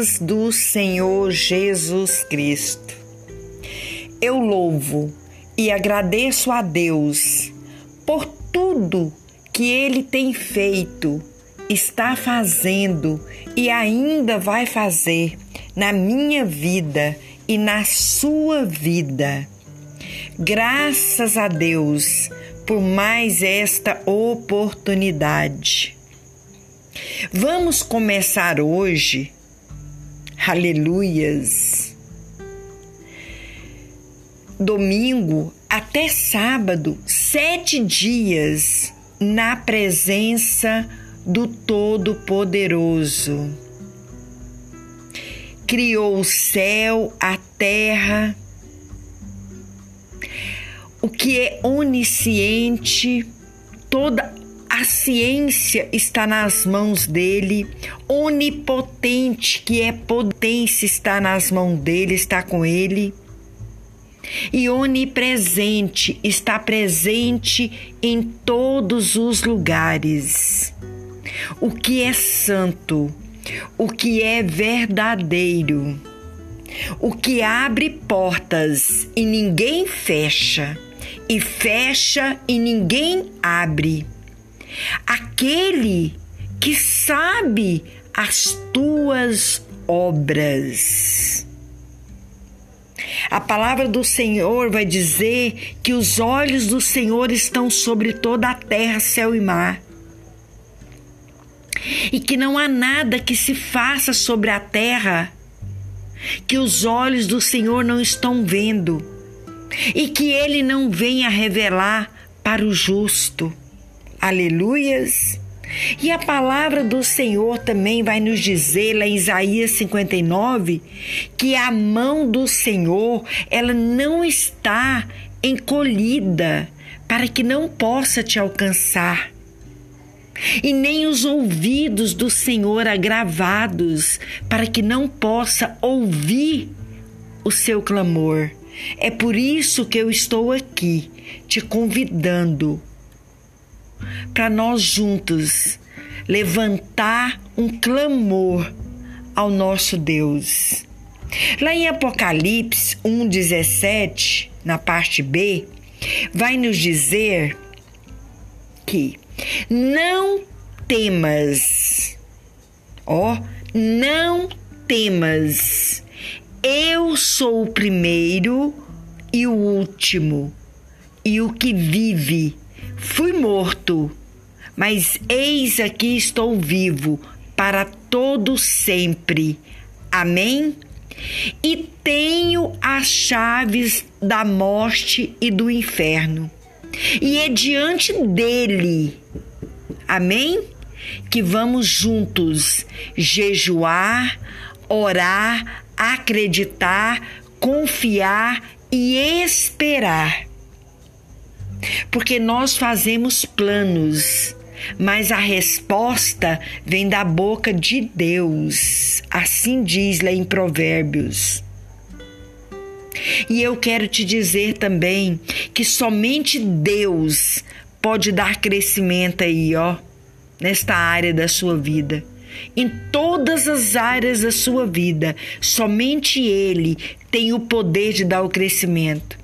paz do Senhor Jesus Cristo. Eu louvo e agradeço a Deus por tudo que Ele tem feito, está fazendo e ainda vai fazer na minha vida e na sua vida. Graças a Deus por mais esta oportunidade. Vamos começar hoje, aleluias, domingo até sábado, sete dias na presença do Todo-Poderoso. Criou o céu, a terra, o que é onisciente, toda a ciência está nas mãos dele, onipotente, que é potência, está nas mãos dele, está com ele. E onipresente, está presente em todos os lugares. O que é santo, o que é verdadeiro, o que abre portas e ninguém fecha e fecha e ninguém abre. Aquele que sabe as tuas obras. A palavra do Senhor vai dizer que os olhos do Senhor estão sobre toda a terra, céu e mar. E que não há nada que se faça sobre a terra que os olhos do Senhor não estão vendo e que ele não venha revelar para o justo. Aleluias! E a palavra do Senhor também vai nos dizer lá em Isaías 59 que a mão do Senhor, ela não está encolhida para que não possa te alcançar. E nem os ouvidos do Senhor agravados para que não possa ouvir o seu clamor. É por isso que eu estou aqui te convidando para nós juntos levantar um clamor ao nosso Deus. Lá em Apocalipse 1:17, na parte B, vai nos dizer que não temas. Ó, não temas. Eu sou o primeiro e o último, e o que vive. Fui morto, mas eis aqui estou vivo para todo sempre. Amém? E tenho as chaves da morte e do inferno. E é diante dele, amém? Que vamos juntos jejuar, orar, acreditar, confiar e esperar. Porque nós fazemos planos, mas a resposta vem da boca de Deus. Assim diz lá em Provérbios. E eu quero te dizer também que somente Deus pode dar crescimento aí, ó, nesta área da sua vida em todas as áreas da sua vida. Somente Ele tem o poder de dar o crescimento.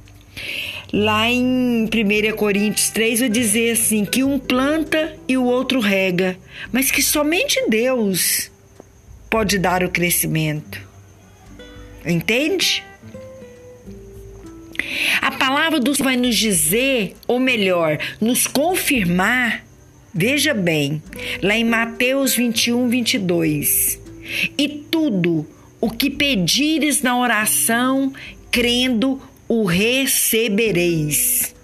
Lá em 1 Coríntios 3 vai dizer assim: que um planta e o outro rega, mas que somente Deus pode dar o crescimento. Entende? A palavra do Senhor vai nos dizer, ou melhor, nos confirmar Veja bem, lá em Mateus 21, 22. E tudo o que pedires na oração, crendo, o recebereis.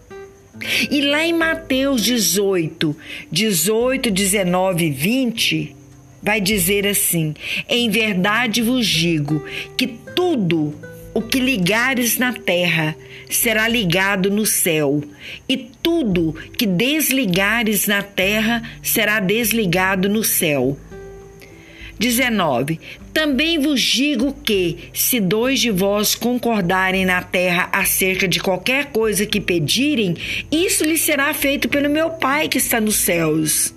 E lá em Mateus 18, 18, 19 e 20, vai dizer assim: Em verdade vos digo que tudo o que ligares na terra será ligado no céu, e tudo que desligares na terra será desligado no céu. 19. Também vos digo que, se dois de vós concordarem na terra acerca de qualquer coisa que pedirem, isso lhe será feito pelo meu Pai que está nos céus.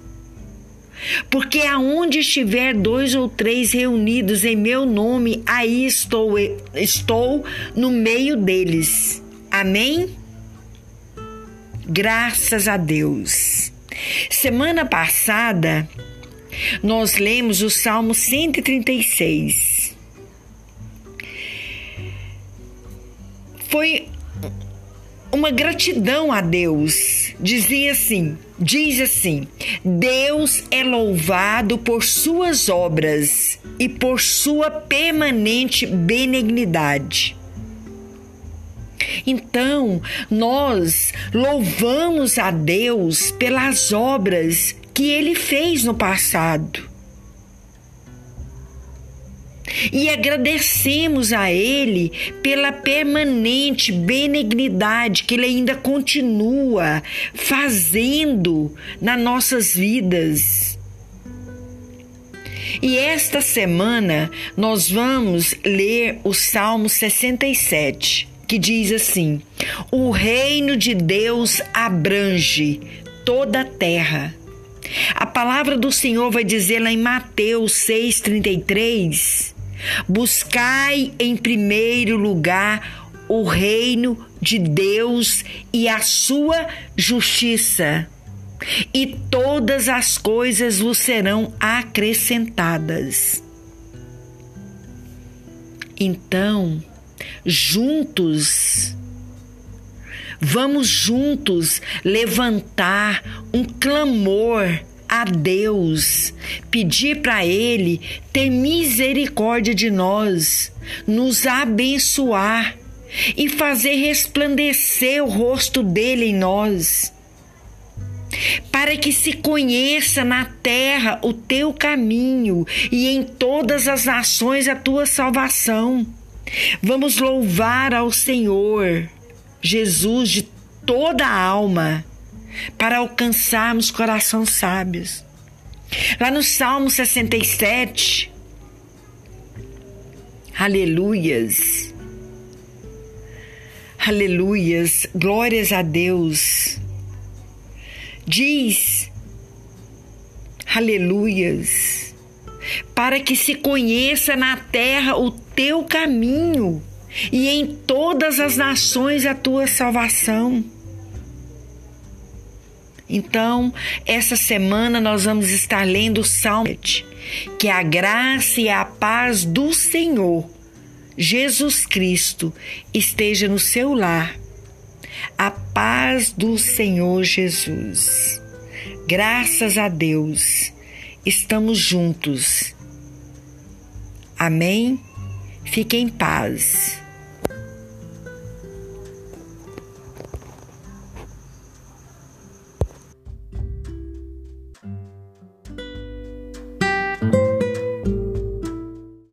porque aonde estiver dois ou três reunidos em meu nome, aí estou, estou no meio deles. Amém? Graças a Deus. Semana passada, nós lemos o Salmo 136. Foi uma gratidão a Deus. Dizia assim: diz assim: Deus é louvado por suas obras e por sua permanente benignidade. Então, nós louvamos a Deus pelas obras que ele fez no passado. E agradecemos a Ele pela permanente benignidade que Ele ainda continua fazendo nas nossas vidas. E esta semana nós vamos ler o Salmo 67, que diz assim: O reino de Deus abrange toda a terra. A palavra do Senhor vai dizer lá em Mateus 6,33: Buscai em primeiro lugar o reino de Deus e a sua justiça, e todas as coisas vos serão acrescentadas. Então, juntos, vamos juntos levantar um clamor a Deus, pedir para Ele ter misericórdia de nós, nos abençoar e fazer resplandecer o rosto dele em nós, para que se conheça na terra o teu caminho e em todas as nações a tua salvação. Vamos louvar ao Senhor Jesus de toda a alma para alcançarmos corações sábios. Lá no Salmo 67, aleluias, aleluias, glórias a Deus. Diz, aleluias, para que se conheça na terra o teu caminho e em todas as nações a tua salvação. Então, essa semana nós vamos estar lendo o Salmo, que a graça e a paz do Senhor Jesus Cristo esteja no seu lar. A paz do Senhor Jesus. Graças a Deus, estamos juntos. Amém? Fique em paz.